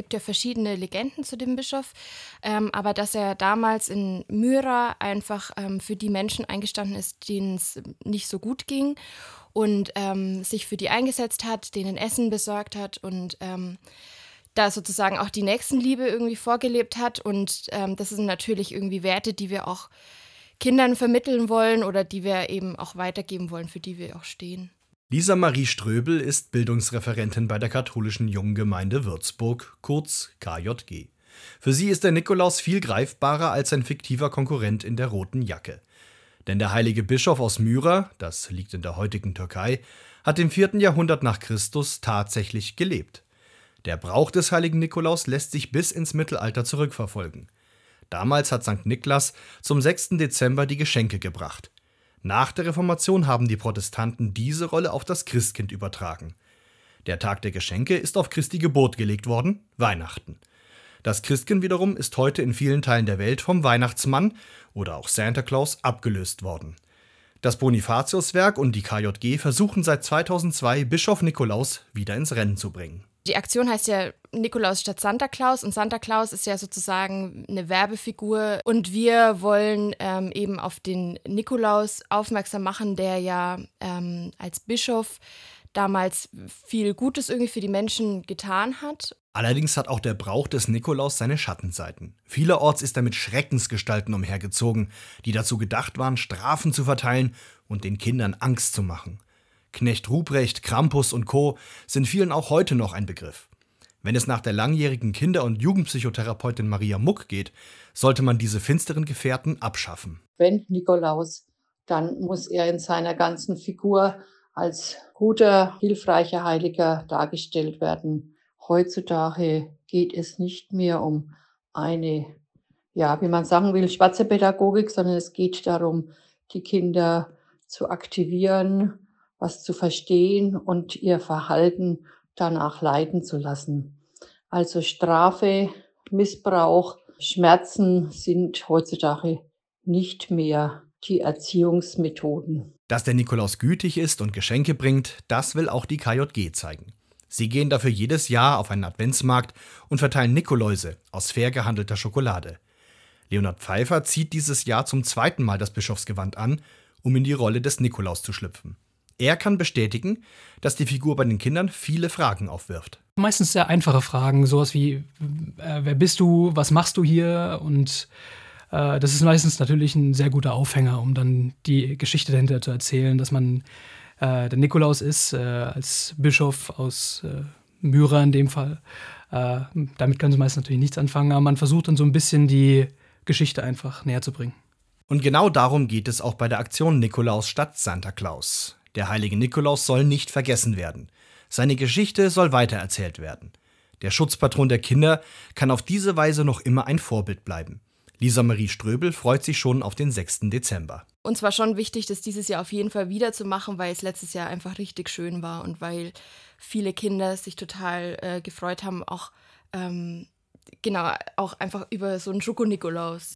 gibt ja verschiedene Legenden zu dem Bischof, ähm, aber dass er damals in Myra einfach ähm, für die Menschen eingestanden ist, denen es nicht so gut ging und ähm, sich für die eingesetzt hat, denen Essen besorgt hat und ähm, da sozusagen auch die Nächstenliebe irgendwie vorgelebt hat. Und ähm, das sind natürlich irgendwie Werte, die wir auch Kindern vermitteln wollen oder die wir eben auch weitergeben wollen, für die wir auch stehen. Lisa Marie Ströbel ist Bildungsreferentin bei der katholischen Junggemeinde Würzburg, kurz KJG. Für sie ist der Nikolaus viel greifbarer als ein fiktiver Konkurrent in der roten Jacke. Denn der heilige Bischof aus Myra, das liegt in der heutigen Türkei, hat im 4. Jahrhundert nach Christus tatsächlich gelebt. Der Brauch des heiligen Nikolaus lässt sich bis ins Mittelalter zurückverfolgen. Damals hat St. Niklas zum 6. Dezember die Geschenke gebracht. Nach der Reformation haben die Protestanten diese Rolle auf das Christkind übertragen. Der Tag der Geschenke ist auf Christi Geburt gelegt worden, Weihnachten. Das Christkind wiederum ist heute in vielen Teilen der Welt vom Weihnachtsmann oder auch Santa Claus abgelöst worden. Das Bonifatiuswerk und die KJG versuchen seit 2002 Bischof Nikolaus wieder ins Rennen zu bringen. Die Aktion heißt ja Nikolaus statt Santa Claus und Santa Claus ist ja sozusagen eine Werbefigur und wir wollen ähm, eben auf den Nikolaus aufmerksam machen, der ja ähm, als Bischof damals viel Gutes irgendwie für die Menschen getan hat. Allerdings hat auch der Brauch des Nikolaus seine Schattenseiten. Vielerorts ist er mit Schreckensgestalten umhergezogen, die dazu gedacht waren, Strafen zu verteilen und den Kindern Angst zu machen. Knecht Ruprecht, Krampus und Co. sind vielen auch heute noch ein Begriff. Wenn es nach der langjährigen Kinder- und Jugendpsychotherapeutin Maria Muck geht, sollte man diese finsteren Gefährten abschaffen. Wenn Nikolaus, dann muss er in seiner ganzen Figur als guter, hilfreicher Heiliger dargestellt werden. Heutzutage geht es nicht mehr um eine, ja, wie man sagen will, schwarze Pädagogik, sondern es geht darum, die Kinder zu aktivieren, was zu verstehen und ihr Verhalten danach leiten zu lassen. Also Strafe, Missbrauch, Schmerzen sind heutzutage nicht mehr die Erziehungsmethoden. Dass der Nikolaus gütig ist und Geschenke bringt, das will auch die KJG zeigen. Sie gehen dafür jedes Jahr auf einen Adventsmarkt und verteilen Nikoläuse aus fair gehandelter Schokolade. Leonhard Pfeiffer zieht dieses Jahr zum zweiten Mal das Bischofsgewand an, um in die Rolle des Nikolaus zu schlüpfen. Er kann bestätigen, dass die Figur bei den Kindern viele Fragen aufwirft. Meistens sehr einfache Fragen, sowas wie, äh, wer bist du, was machst du hier? Und äh, das ist meistens natürlich ein sehr guter Aufhänger, um dann die Geschichte dahinter zu erzählen, dass man äh, der Nikolaus ist, äh, als Bischof aus äh, Myra in dem Fall. Äh, damit können sie meistens natürlich nichts anfangen, aber man versucht dann so ein bisschen die Geschichte einfach näher zu bringen. Und genau darum geht es auch bei der Aktion Nikolaus statt Santa Claus. Der heilige Nikolaus soll nicht vergessen werden. Seine Geschichte soll weitererzählt werden. Der Schutzpatron der Kinder kann auf diese Weise noch immer ein Vorbild bleiben. Lisa Marie Ströbel freut sich schon auf den 6. Dezember. Uns war schon wichtig, das dieses Jahr auf jeden Fall wieder zu machen, weil es letztes Jahr einfach richtig schön war und weil viele Kinder sich total äh, gefreut haben, auch ähm, genau, auch einfach über so einen Schoko-Nikolaus.